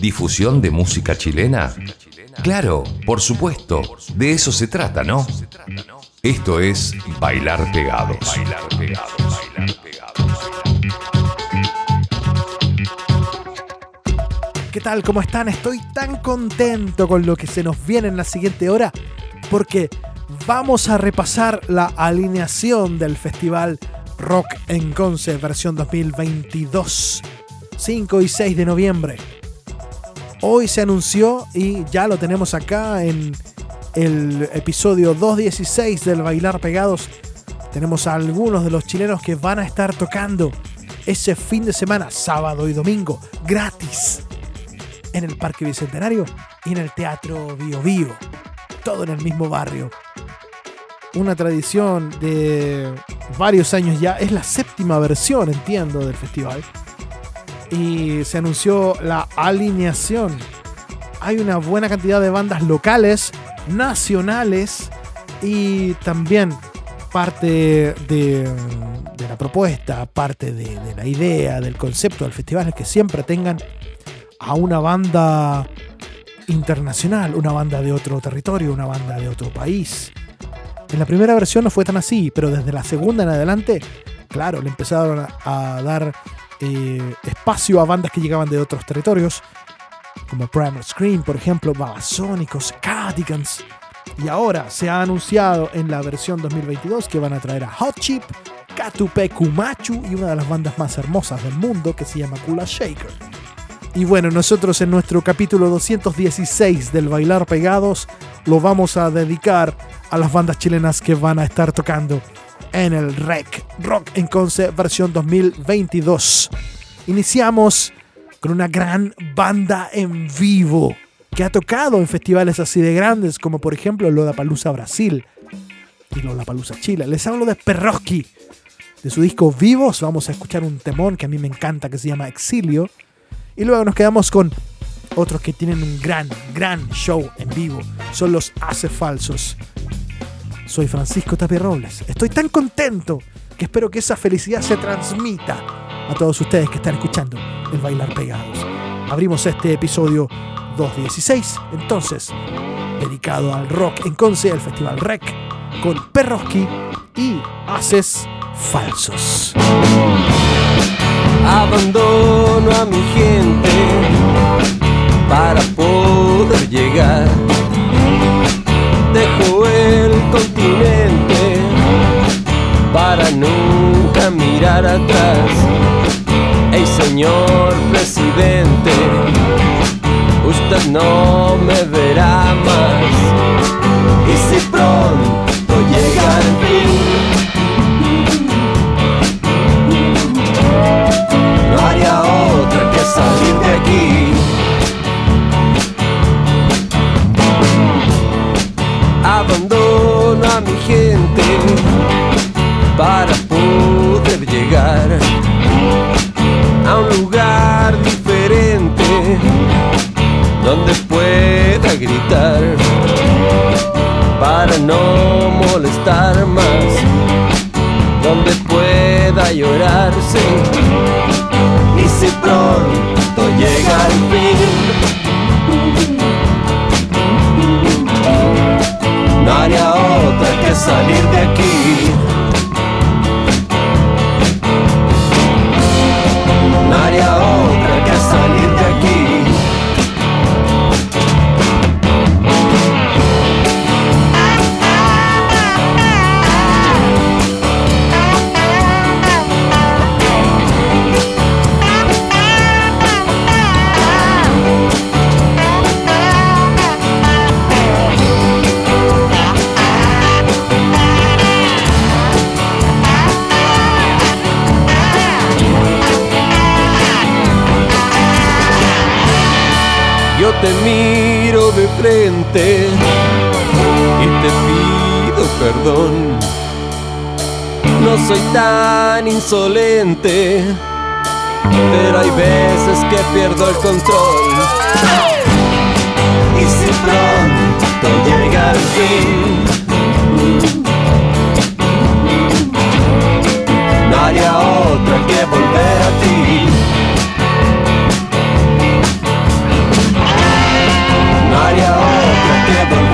¿Difusión de música chilena? Claro, por supuesto, de eso se trata, ¿no? Esto es Bailar Pegados. ¿Qué tal? ¿Cómo están? Estoy tan contento con lo que se nos viene en la siguiente hora porque vamos a repasar la alineación del festival Rock en Conce versión 2022, 5 y 6 de noviembre. Hoy se anunció y ya lo tenemos acá en el episodio 216 del Bailar Pegados. Tenemos a algunos de los chilenos que van a estar tocando ese fin de semana, sábado y domingo, gratis, en el Parque Bicentenario y en el Teatro Bio Bio. Todo en el mismo barrio. Una tradición de varios años ya. Es la séptima versión, entiendo, del festival y se anunció la alineación. Hay una buena cantidad de bandas locales, nacionales y también parte de, la propuesta, parte de, la idea, del concepto del festival es que siempre tengan a una banda internacional, una banda de otro territorio, una banda de otro país. En la primera versión no fue tan así, pero desde la segunda en adelante, claro, le empezaron a dar eh, espacio a bandas que llegaban de otros territorios, como Primal Scream, por ejemplo, Babasónicos, Cardigans. Y ahora se ha anunciado en la versión 2022 que van a traer a Hot Chip, Katupe Kumachu y una de las bandas más hermosas del mundo que se llama Kula Shaker. Y bueno, nosotros en nuestro capítulo 216 del Bailar Pegados lo vamos a dedicar a las bandas chilenas que van a estar tocando en el REC Rock en Conce versión 2022. Iniciamos con una gran banda en vivo que ha tocado en festivales así de grandes como por ejemplo Lollapalooza Brasil y Lollapalooza Chile. Les hablo de Perroski. De su disco Vivos vamos a escuchar un temón que a mí me encanta que se llama Exilio. Y luego nos quedamos con otros que tienen un gran, gran show en vivo. Son los Hace Falsos. Soy Francisco Tapia Robles. Estoy tan contento que espero que esa felicidad se transmita a todos ustedes que están escuchando el Bailar Pegados. Abrimos este episodio 216, entonces, dedicado al rock en Conce, el Festival Rec, con Perroski y Haces Falsos. Abandono a mi gente para poder llegar dejo continente para nunca mirar atrás. Ey señor presidente, usted no me verá más. Y si pronto llega el fin, no haría otra que salir de aquí. abandono a mi gente para poder llegar a un lugar diferente donde pueda gritar para no molestar más, donde pueda llorarse y si pronto llega el fin. No otra que salir de aquí. Y te pido perdón. No soy tan insolente, pero hay veces que pierdo el control. Y si pronto llega el fin, no haría otra que volver a ti. insensata never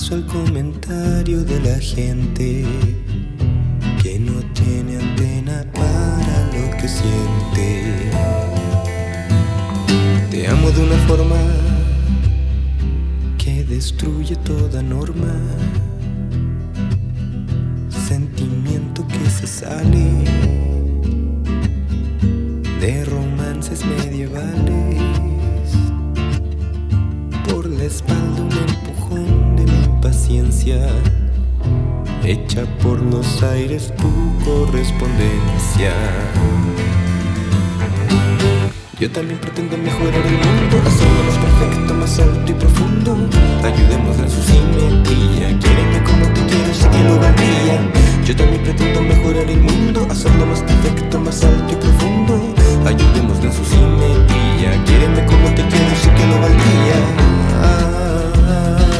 caso al comentario de la gente que no tiene antena para lo que siente. Te amo de una forma que destruye toda norma. Sentimiento que se sale de romances medievales. Hecha por los aires tu correspondencia. Yo también pretendo mejorar el mundo, hacerlo más perfecto, más alto y profundo. Ayudemos en su simetría, quiéreme como te quiero, sé que lo valdría. Yo también pretendo mejorar el mundo, hacerlo más perfecto, más alto y profundo. Ayudemos en su simetría, quiéreme como te quiero, sé que lo valdría. Ah, No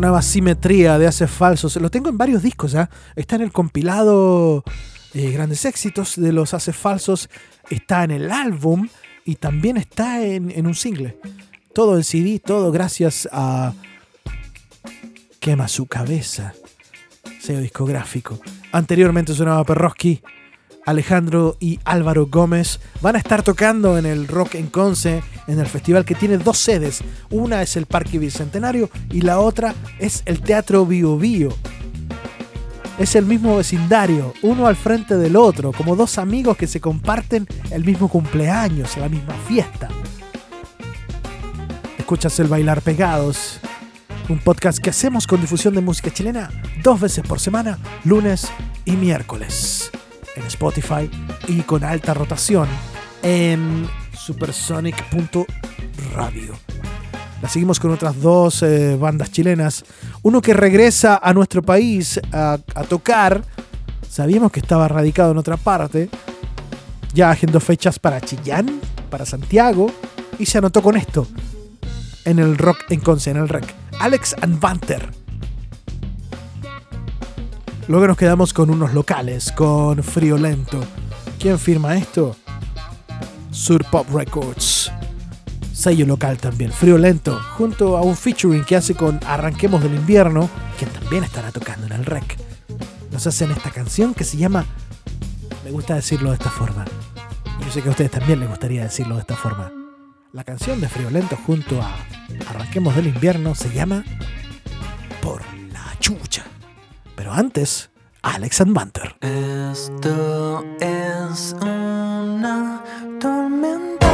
Sonaba Simetría de Hace Falsos. Lo tengo en varios discos, ¿ah? Está en el compilado eh, Grandes Éxitos de los Hace Falsos. Está en el álbum y también está en, en un single. Todo en CD, todo gracias a Quema su cabeza. Sello discográfico. Anteriormente sonaba Perroski. Alejandro y Álvaro Gómez van a estar tocando en el Rock en Conce, en el festival que tiene dos sedes. Una es el Parque Bicentenario y la otra es el Teatro Bio Bio. Es el mismo vecindario, uno al frente del otro, como dos amigos que se comparten el mismo cumpleaños, la misma fiesta. Escuchas el Bailar Pegados, un podcast que hacemos con difusión de música chilena dos veces por semana, lunes y miércoles, en Spotify y con alta rotación en supersonic.radio. La seguimos con otras dos eh, bandas chilenas. Uno que regresa a nuestro país a, tocar. Sabíamos que estaba radicado en otra parte. Ya agendó fechas para Chillán, para Santiago. Y se anotó con esto. En el rock en Conce, en el rec. Alex and Banter. Luego nos quedamos con unos locales, con Friolento. ¿Quién firma esto? Sur Pop Records. Sello local también, Friolento, junto a un featuring que hace con Arranquemos del Invierno, que también estará tocando en el rec. Nos hacen esta canción que se llama... Me gusta decirlo de esta forma. Yo sé que a ustedes también les gustaría decirlo de esta forma. La canción de Friolento junto a Arranquemos del Invierno se llama Por la Chucha. Pero antes, Alex and Banter. Esto es una tormenta.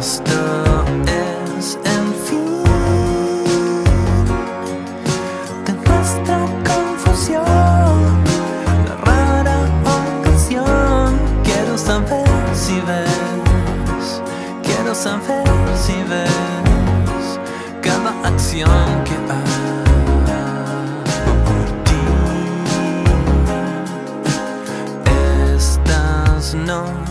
Esto es el fin de nuestra confusión. La rara ocasión. Quiero saber si ves. Quiero saber acción que hago por ti. Estas no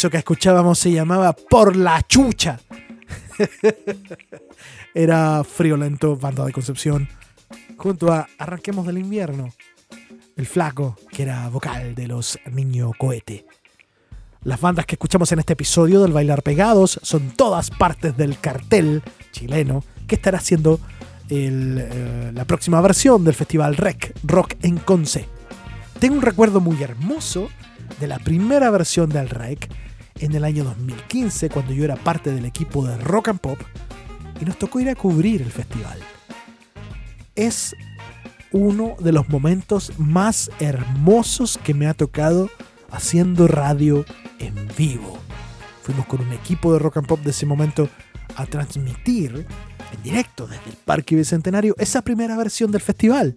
Eso que escuchábamos se llamaba Por la Chucha. Era Friolento, banda de Concepción, junto a Arranquemos del Invierno, el flaco, que era vocal de los Niño Cohete. Las bandas que escuchamos en este episodio del Bailar Pegados son todas partes del cartel chileno que estará haciendo eh, la próxima versión del festival REC, Rock en Conce. Tengo un recuerdo muy hermoso de la primera versión del REC en el año 2015, cuando yo era parte del equipo de Rock and Pop, y nos tocó ir a cubrir el festival. Es uno de los momentos más hermosos que me ha tocado haciendo radio en vivo. Fuimos con un equipo de Rock and Pop de ese momento a transmitir en directo desde el Parque Bicentenario esa primera versión del festival.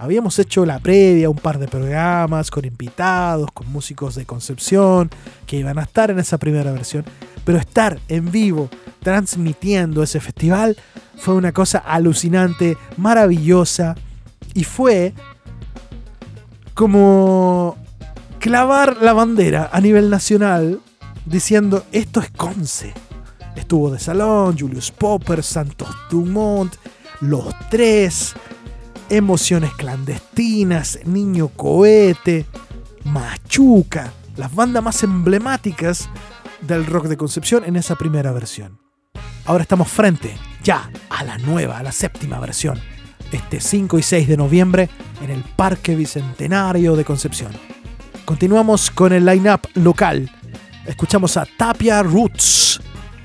Habíamos hecho la previa, un par de programas con invitados, con músicos de Concepción que iban a estar en esa primera versión, pero estar en vivo transmitiendo ese festival fue una cosa alucinante, maravillosa y fue como clavar la bandera a nivel nacional diciendo esto es Conce. Estuvo de Salón, Julius Popper, Santos Dumont, Los Tres, Emociones Clandestinas, Niño Cohete, Machuca, las bandas más emblemáticas del rock de Concepción en esa primera versión. Ahora estamos frente ya a la nueva, a la séptima versión, este 5 y 6 de noviembre en el Parque Bicentenario de Concepción. Continuamos con el line-up local. Escuchamos a Tapia Roots,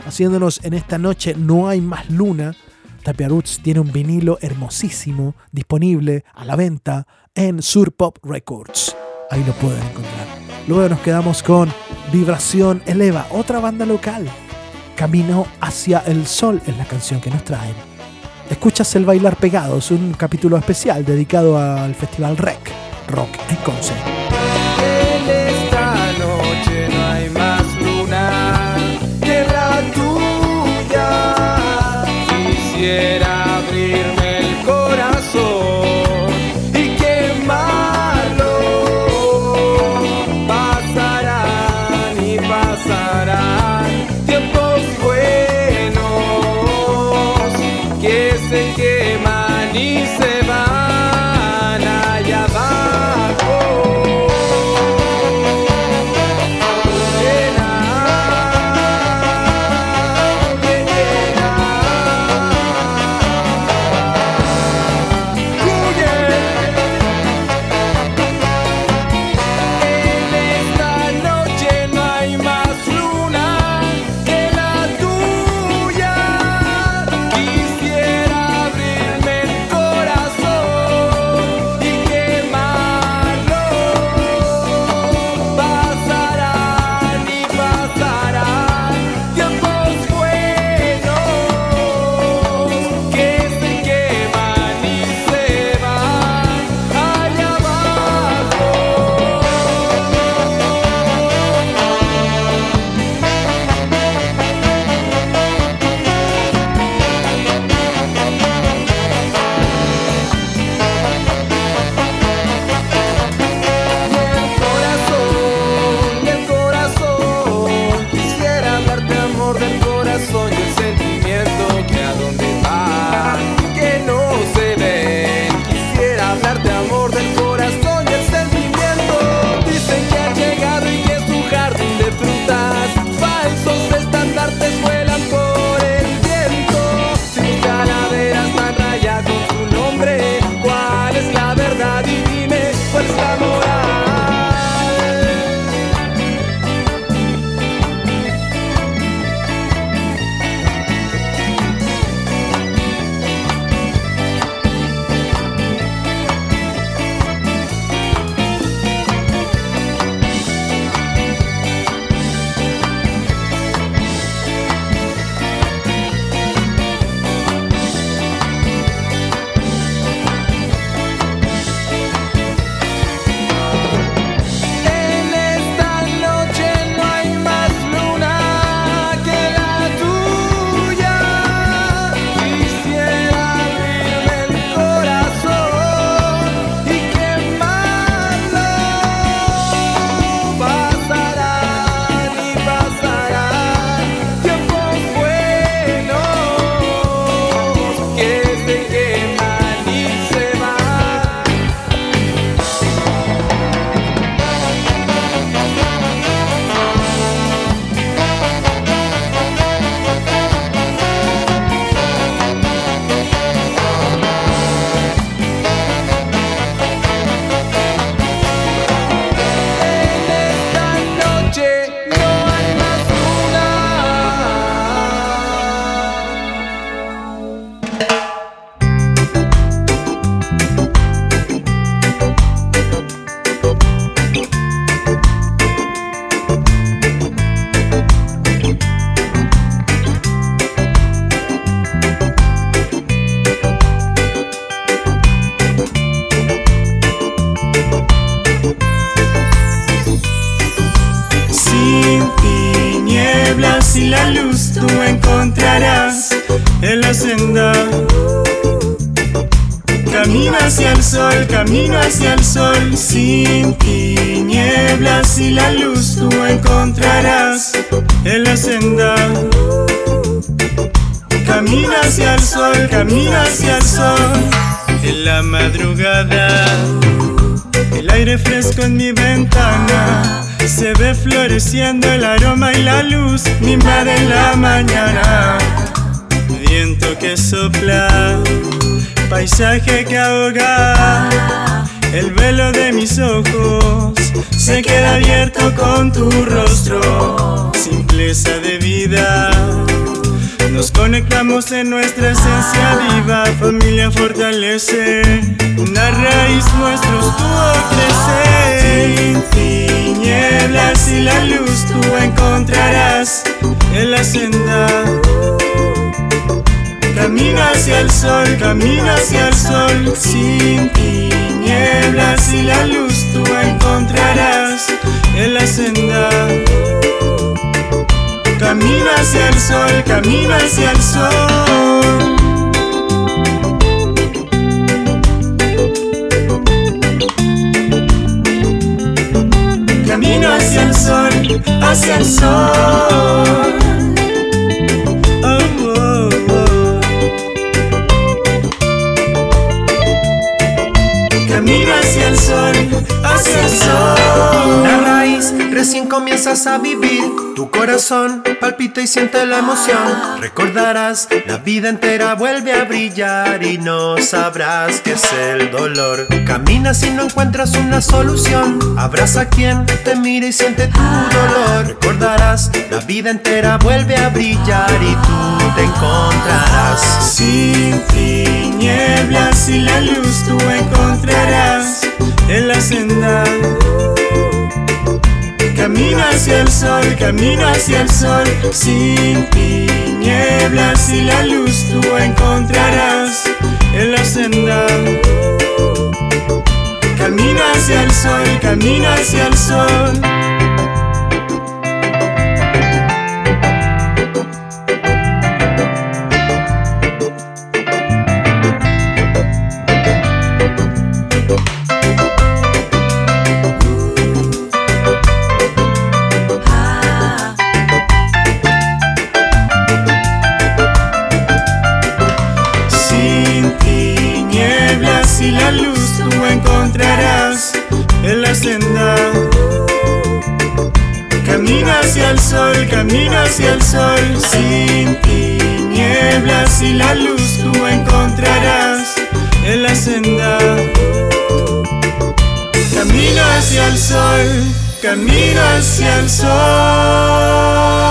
haciéndonos en esta noche No hay más luna, Tapia Roots tiene un vinilo hermosísimo disponible a la venta en Surpop Records. Ahí lo pueden encontrar. Luego nos quedamos con Vibración Eleva, otra banda local. Camino hacia el sol es la canción que nos traen. Escuchas El Bailar Pegados, un capítulo especial dedicado al Festival Rec, Rock en Concert. outside. paisaje que ahoga el velo de mis ojos se queda abierto con tu rostro. Simpleza de vida, nos conectamos en nuestra esencia viva. Familia fortalece una raíz nuestro estuvo crecer. Sin tinieblas y la luz tú encontrarás en la senda Camina hacia el sol, camina hacia el sol, sin tinieblas y la luz tú encontrarás en la senda. Camina hacia el sol, camina hacia el sol. Camino hacia el sol, hacia el sol. Hacia el sol. La raíz recién comienzas a vivir. Tu corazón palpita y siente la emoción. Recordarás, la vida entera vuelve a brillar y no sabrás qué es el dolor. Caminas y no encuentras una solución. Abraza a quien te mira y siente tu dolor. Recordarás, la vida entera vuelve a brillar y tú te encontrarás. Sin tinieblas y la luz tú encontrarás en la senda. Camina hacia el sol, camina hacia el sol. Sin tinieblas y la luz tú encontrarás en la senda. Camina hacia el sol, camina hacia el sol. Hacia el sol. Sin tinieblas y la luz tú encontrarás en la senda. Camina hacia el sol, camina hacia el sol.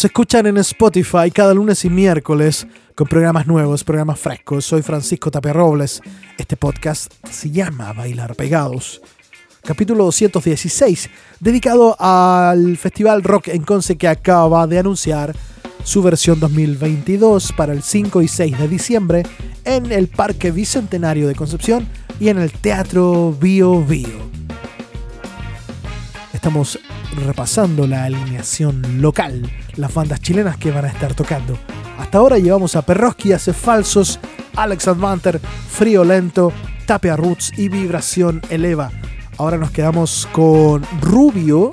Nos escuchan en Spotify cada lunes y miércoles con programas nuevos, programas frescos. Soy Francisco Tapia Robles. Este podcast se llama Bailar Pegados. Capítulo 216, dedicado al Festival Rock en Conce que acaba de anunciar su versión 2022 para el 5 y 6 de diciembre en el Parque Bicentenario de Concepción y en el Teatro Bio Bio. Estamos repasando la alineación local, las bandas chilenas que van a estar tocando. Hasta ahora llevamos a Perroski, Hace Falsos, Alex Advanter, Frío Lento, Tapia Roots y Vibración Eleva. Ahora nos quedamos con Rubio,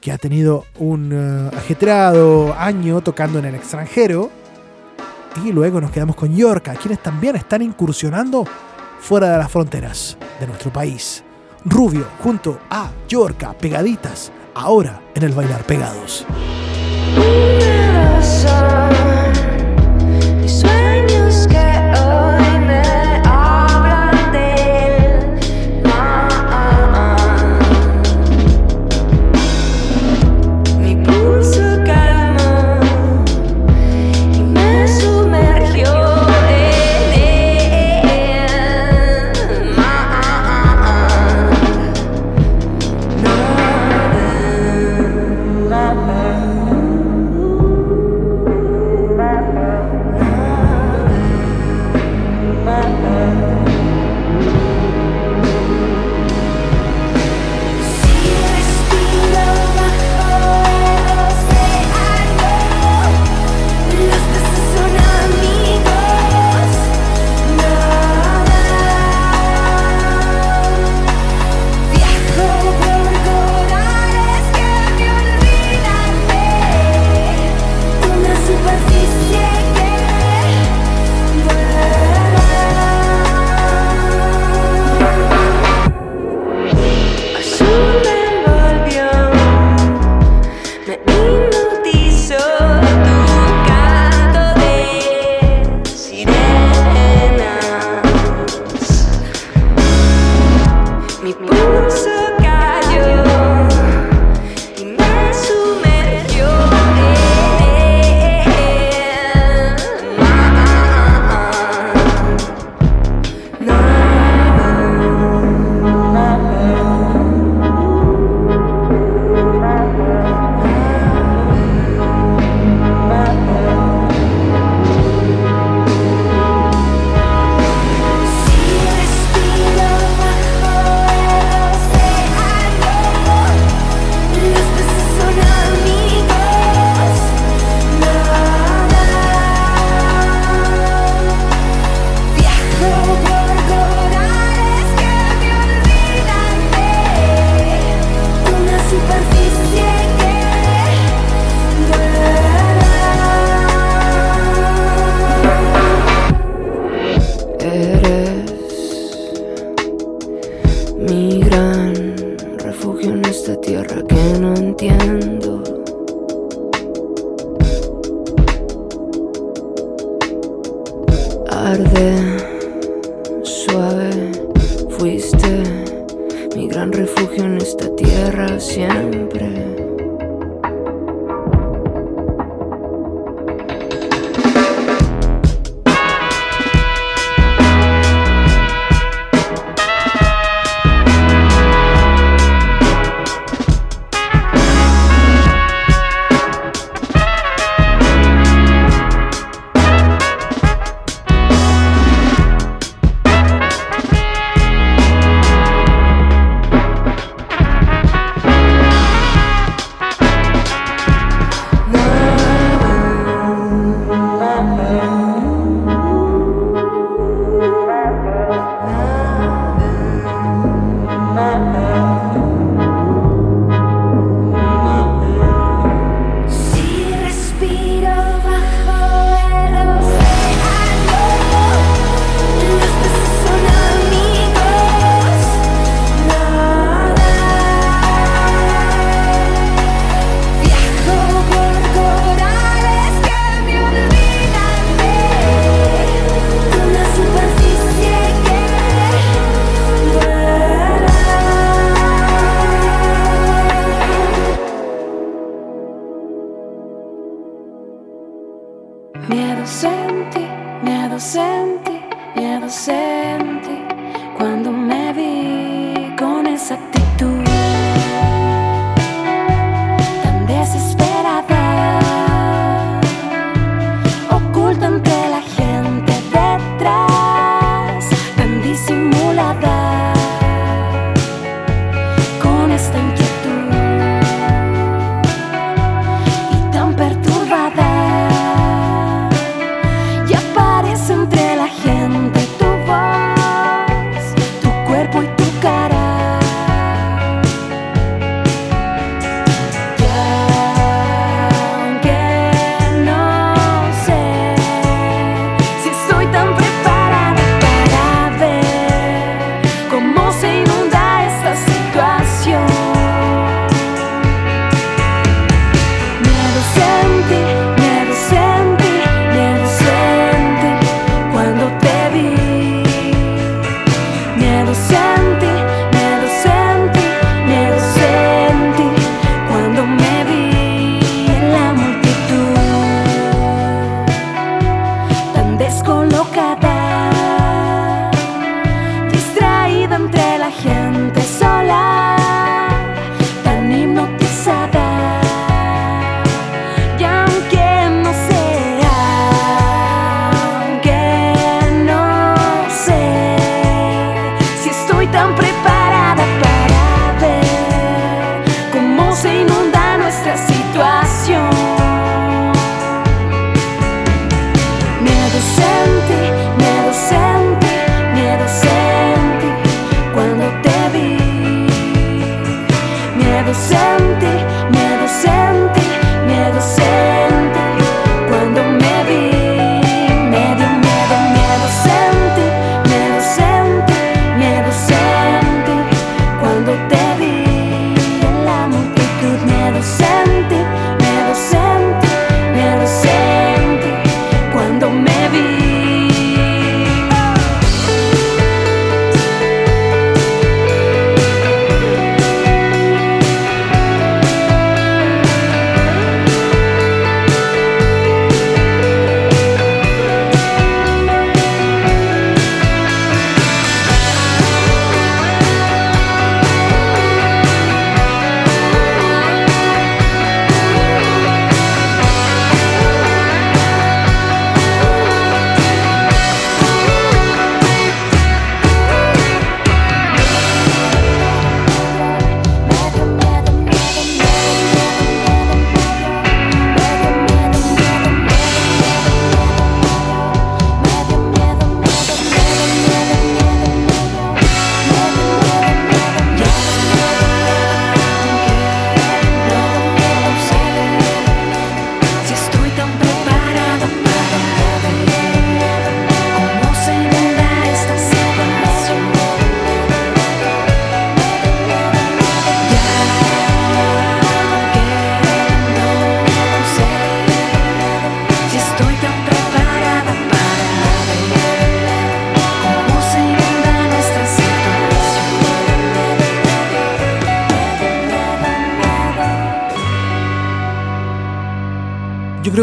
que ha tenido un eh, ajetreado año tocando en el extranjero. Y luego nos quedamos con Yorka, quienes también están incursionando fuera de las fronteras de nuestro país. Rubio junto a Yorka, pegaditas, ahora en el Bailar Pegados.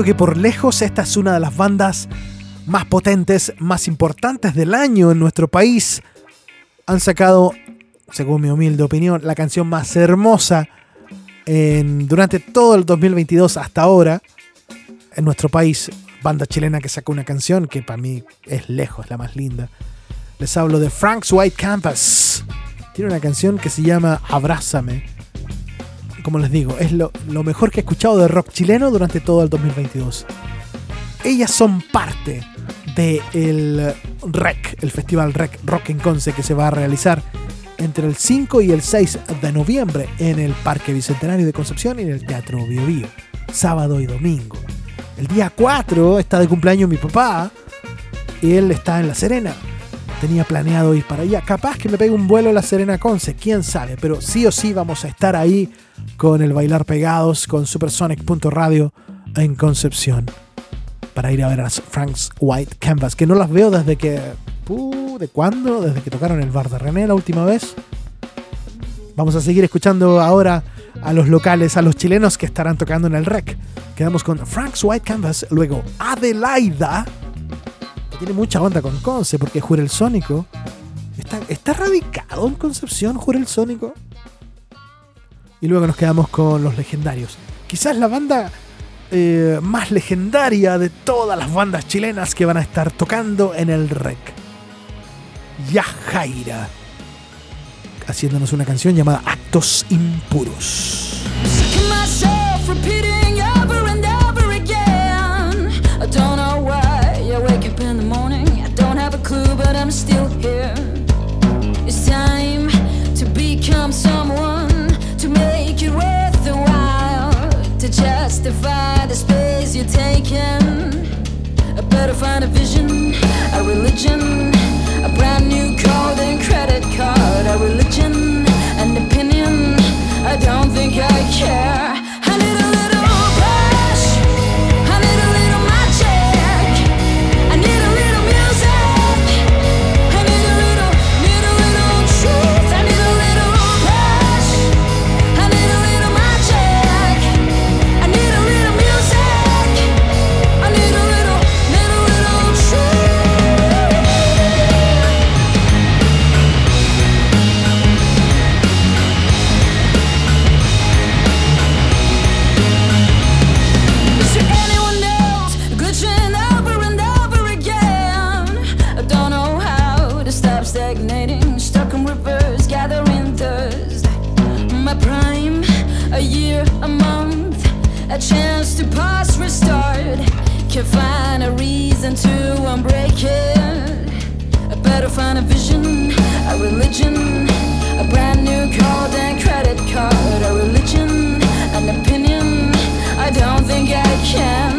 Que por lejos esta es una de las bandas más potentes, más importantes del año en nuestro país. Han sacado, según mi humilde opinión, la canción más hermosa en- durante todo el 2022 hasta ahora en nuestro país. Banda chilena que sacó una canción que para mí es lejos la más linda. Les hablo de Frank's White Campus. Tiene una canción que se llama Abrázame. Como les digo, es lo, lo mejor que he escuchado de rock chileno durante todo el 2022. Ellas son parte del REC, el festival REC Rock en Conce que se va a realizar entre el 5 y el 6 de noviembre en el Parque Bicentenario de Concepción y en el Teatro Bio Bio, sábado y domingo. El día 4 está de cumpleaños mi papá y él está en La Serena. Tenía planeado ir para allá. Capaz que me pegue un vuelo a La Serena Conce, quién sabe, pero sí o sí vamos a estar ahí con el Bailar Pegados, con Supersonic.radio en Concepción para ir a ver a Frank's White Canvas, que no las veo desde que. Uh, ¿De cuándo? Desde que tocaron el bar de René la última vez. Vamos a seguir escuchando ahora a los locales, a los chilenos que estarán tocando en el REC. Quedamos con Frank's White Canvas, luego Adelaida, tiene mucha onda con Conce, porque Jurel Sónico está, radicado en Concepción, Jurel Sónico. Y luego nos quedamos con los legendarios. Quizás la banda eh, más legendaria de todas las bandas chilenas que van a estar tocando en el REC. Yajaira. Haciéndonos una canción llamada Actos Impuros. Justify the space you're taking. I better find a vision, a religion, a brand new code and credit card, a religion, an opinion. I don't think I care. Can't find a reason to unbreak it. I better find a vision, a religion, a brand new code and credit card, a religion, an opinion. I don't think I can.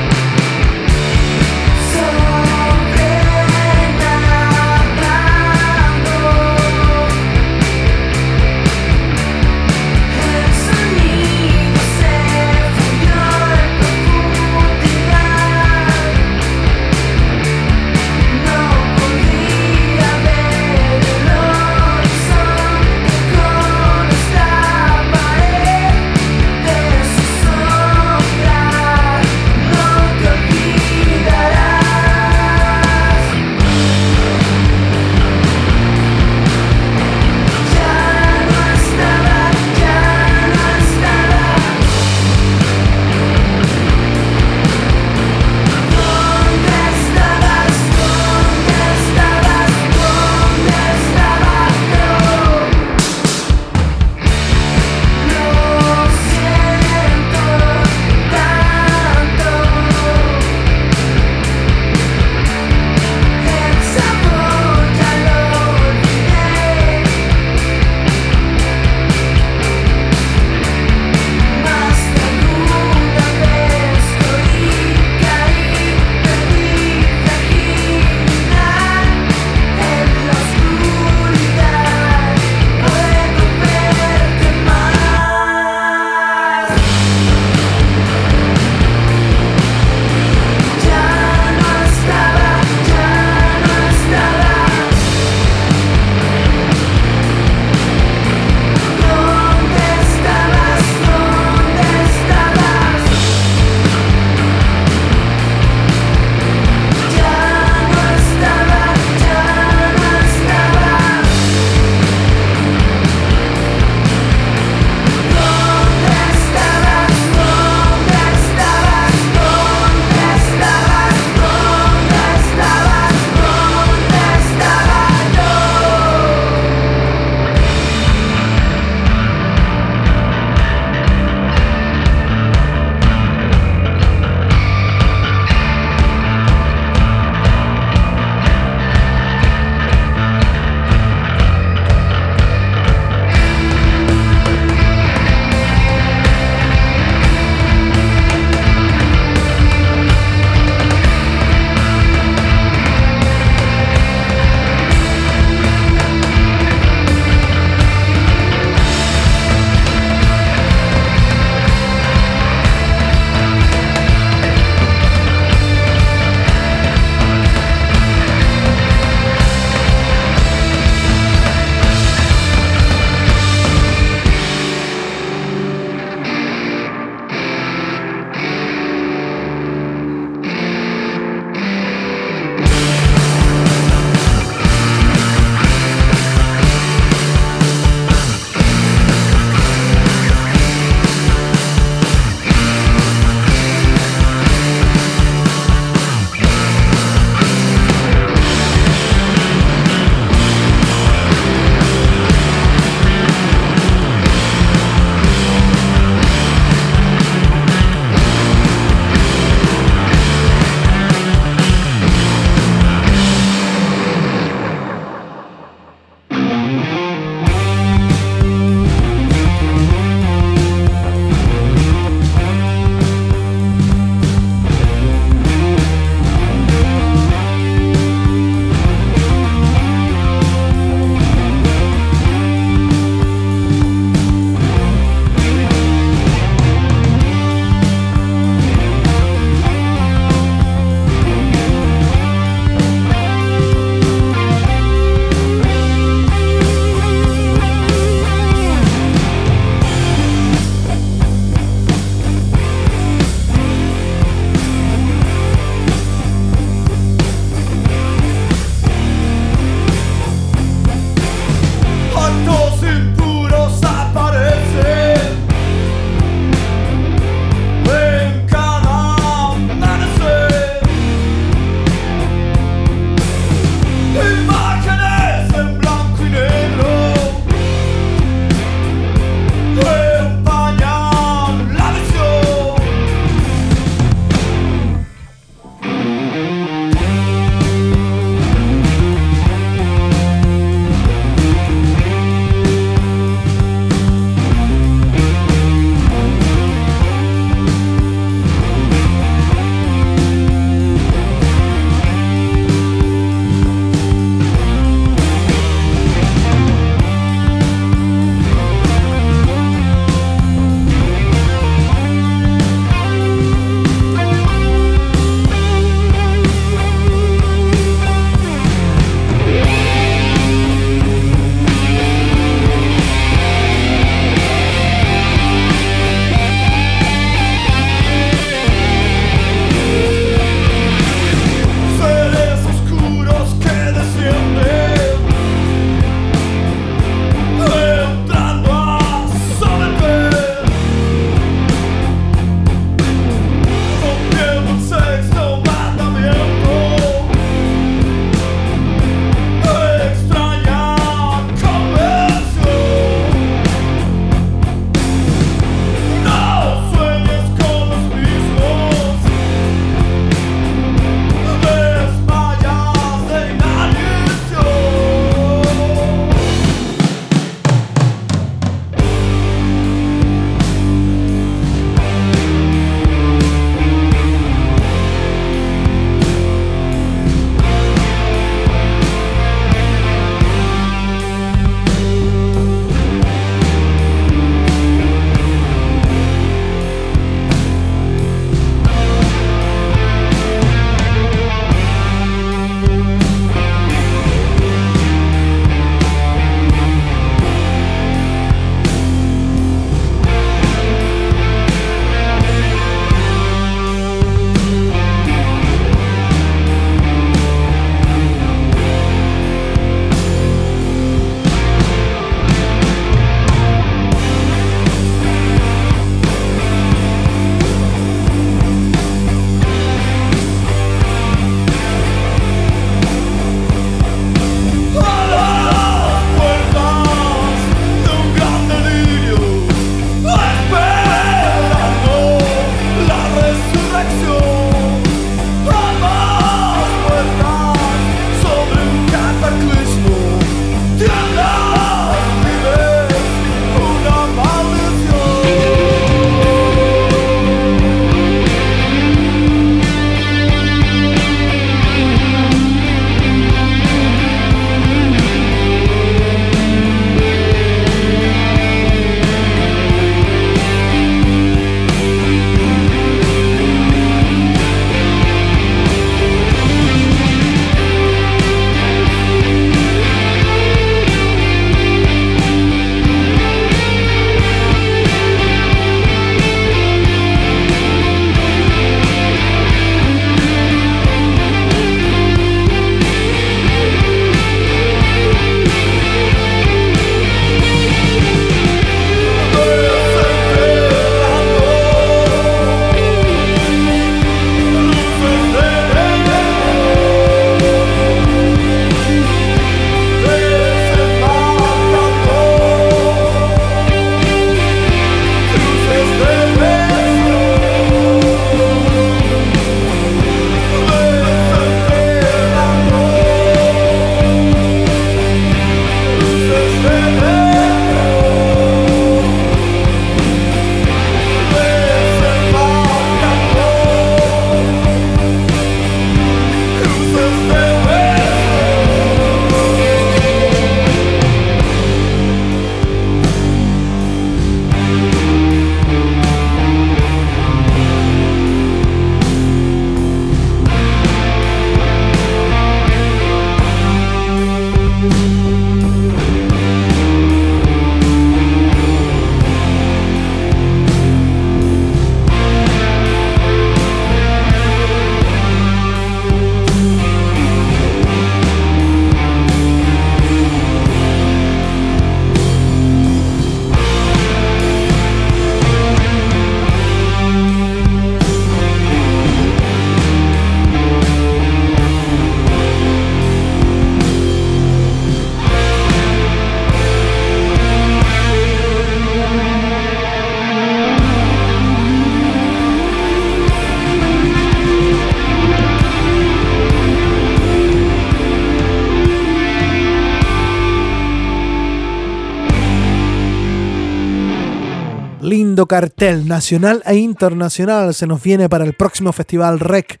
Tremendo cartel nacional e internacional se nos viene para el próximo Festival REC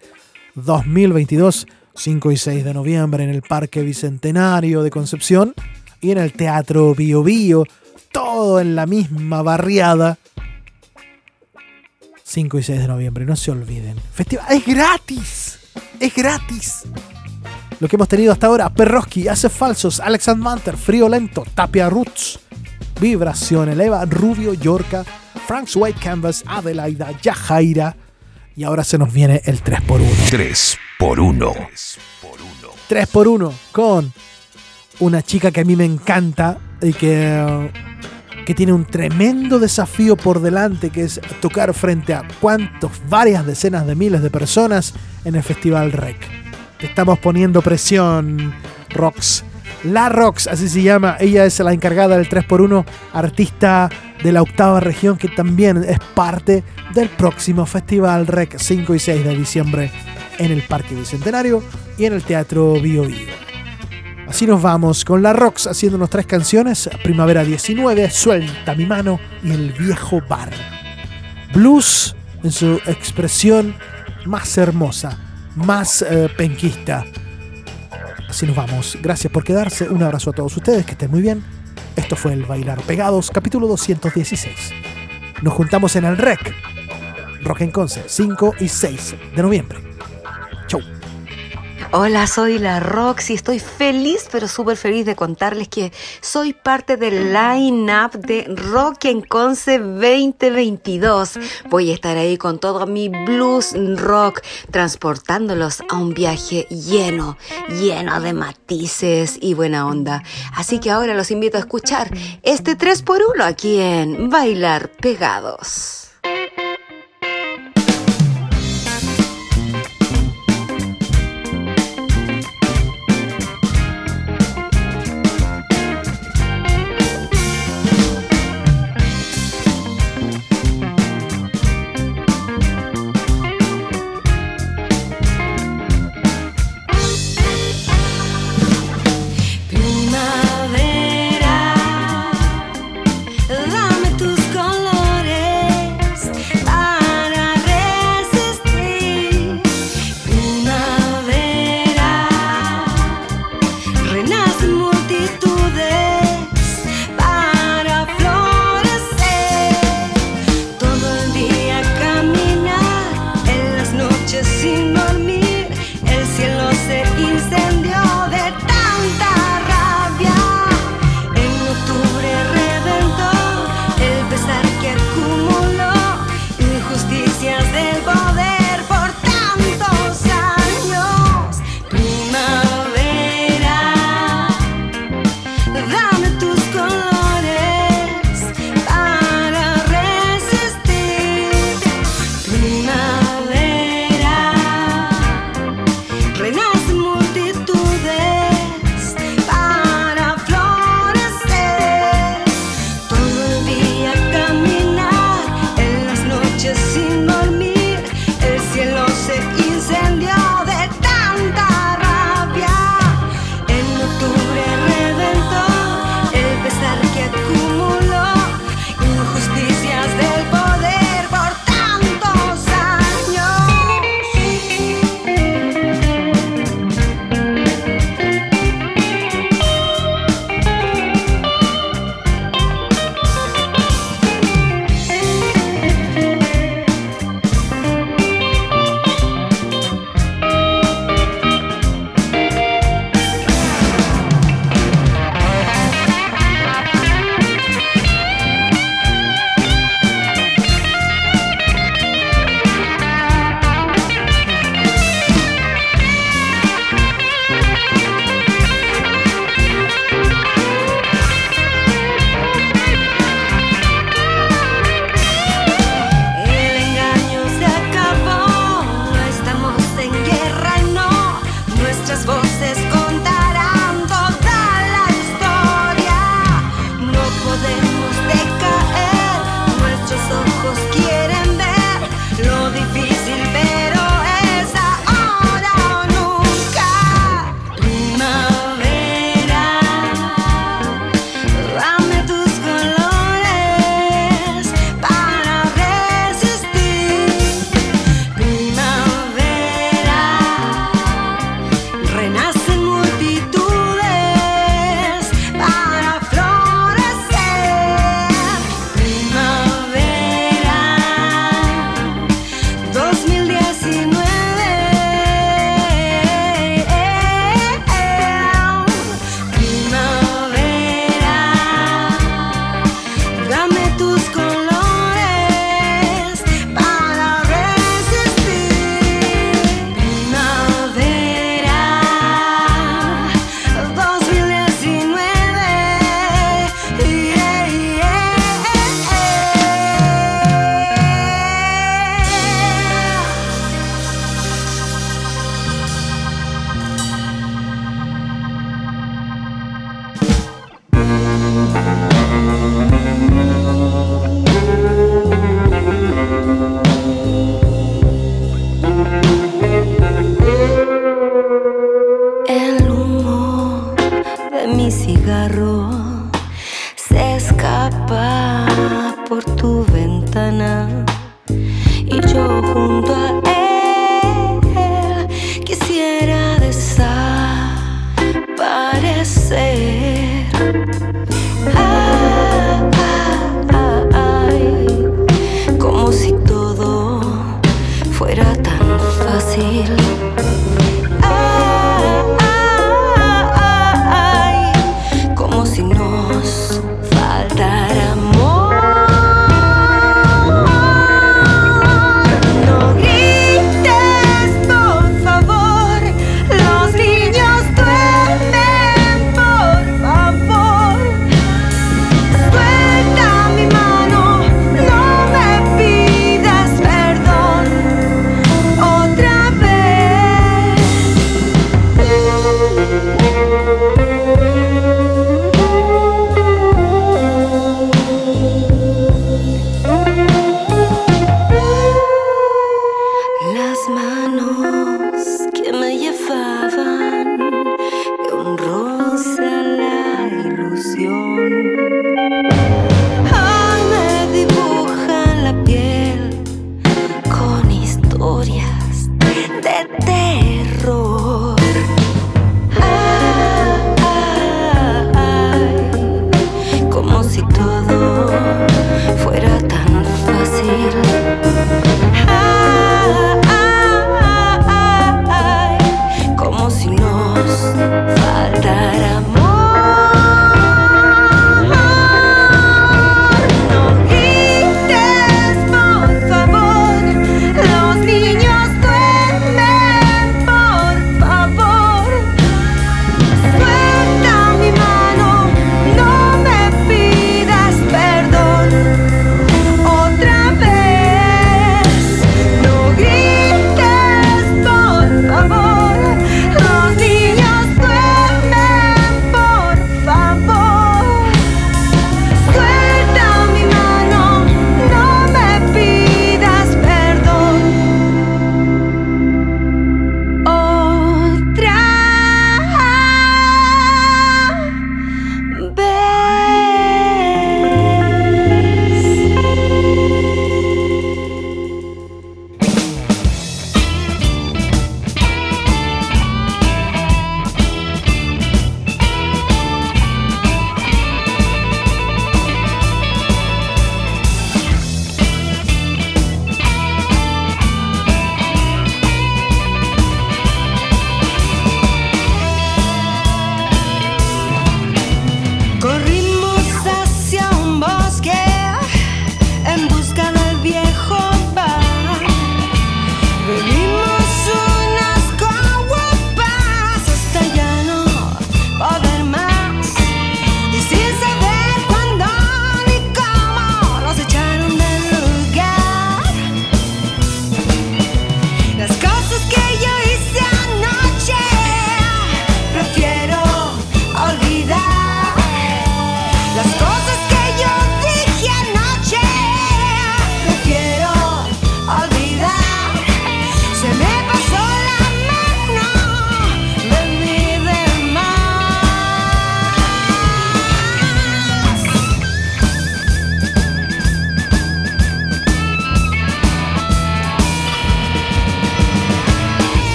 2022, 5 y 6 de noviembre en el Parque Bicentenario de Concepción y en el Teatro Bio Bio, todo en la misma barriada. 5 y 6 de noviembre, no se olviden. Festival es gratis, es gratis. Lo que hemos tenido hasta ahora, Perroski, Hace Falsos, Alexander Manter, Frío Lento, Tapia Roots, Vibración Eleva, Rubio, Yorca, Frank's White Canvas, Adelaida, Yajaira. Y ahora se nos viene el 3x1. 3 por 1. 3x1 con una chica que a mí me encanta y que, que tiene un tremendo desafío por delante, que es tocar frente a cuantos, varias decenas de miles de personas en el Festival Rec. Te estamos poniendo presión, Rox. La Rox, así se llama. Ella es la encargada del 3x1, artista de la octava región, que también es parte del próximo Festival Rec 5 y 6 de diciembre en el Parque Bicentenario y en el Teatro Bio Bio. Así nos vamos con la Rox haciéndonos tres canciones: Primavera 19, Suelta mi mano y El viejo bar. Blues en su expresión más hermosa, más eh, penquista. Así nos vamos. Gracias por quedarse. Un abrazo a todos ustedes. Que estén muy bien. Esto fue el Bailar Pegados, capítulo 216. Nos juntamos en el REC. Rock en Conce, 5 y 6 de noviembre. Chau. Hola, soy la Roxy. Estoy feliz, pero súper feliz de contarles que soy parte del line-up de Rock en Conce 2022. Voy a estar ahí con todo mi blues rock, transportándolos a un viaje lleno, lleno de matices y buena onda. Así que ahora los invito a escuchar este 3x1 aquí en Bailar Pegados. El humo de mi cigarro se escapa por tu ventana y yo junto a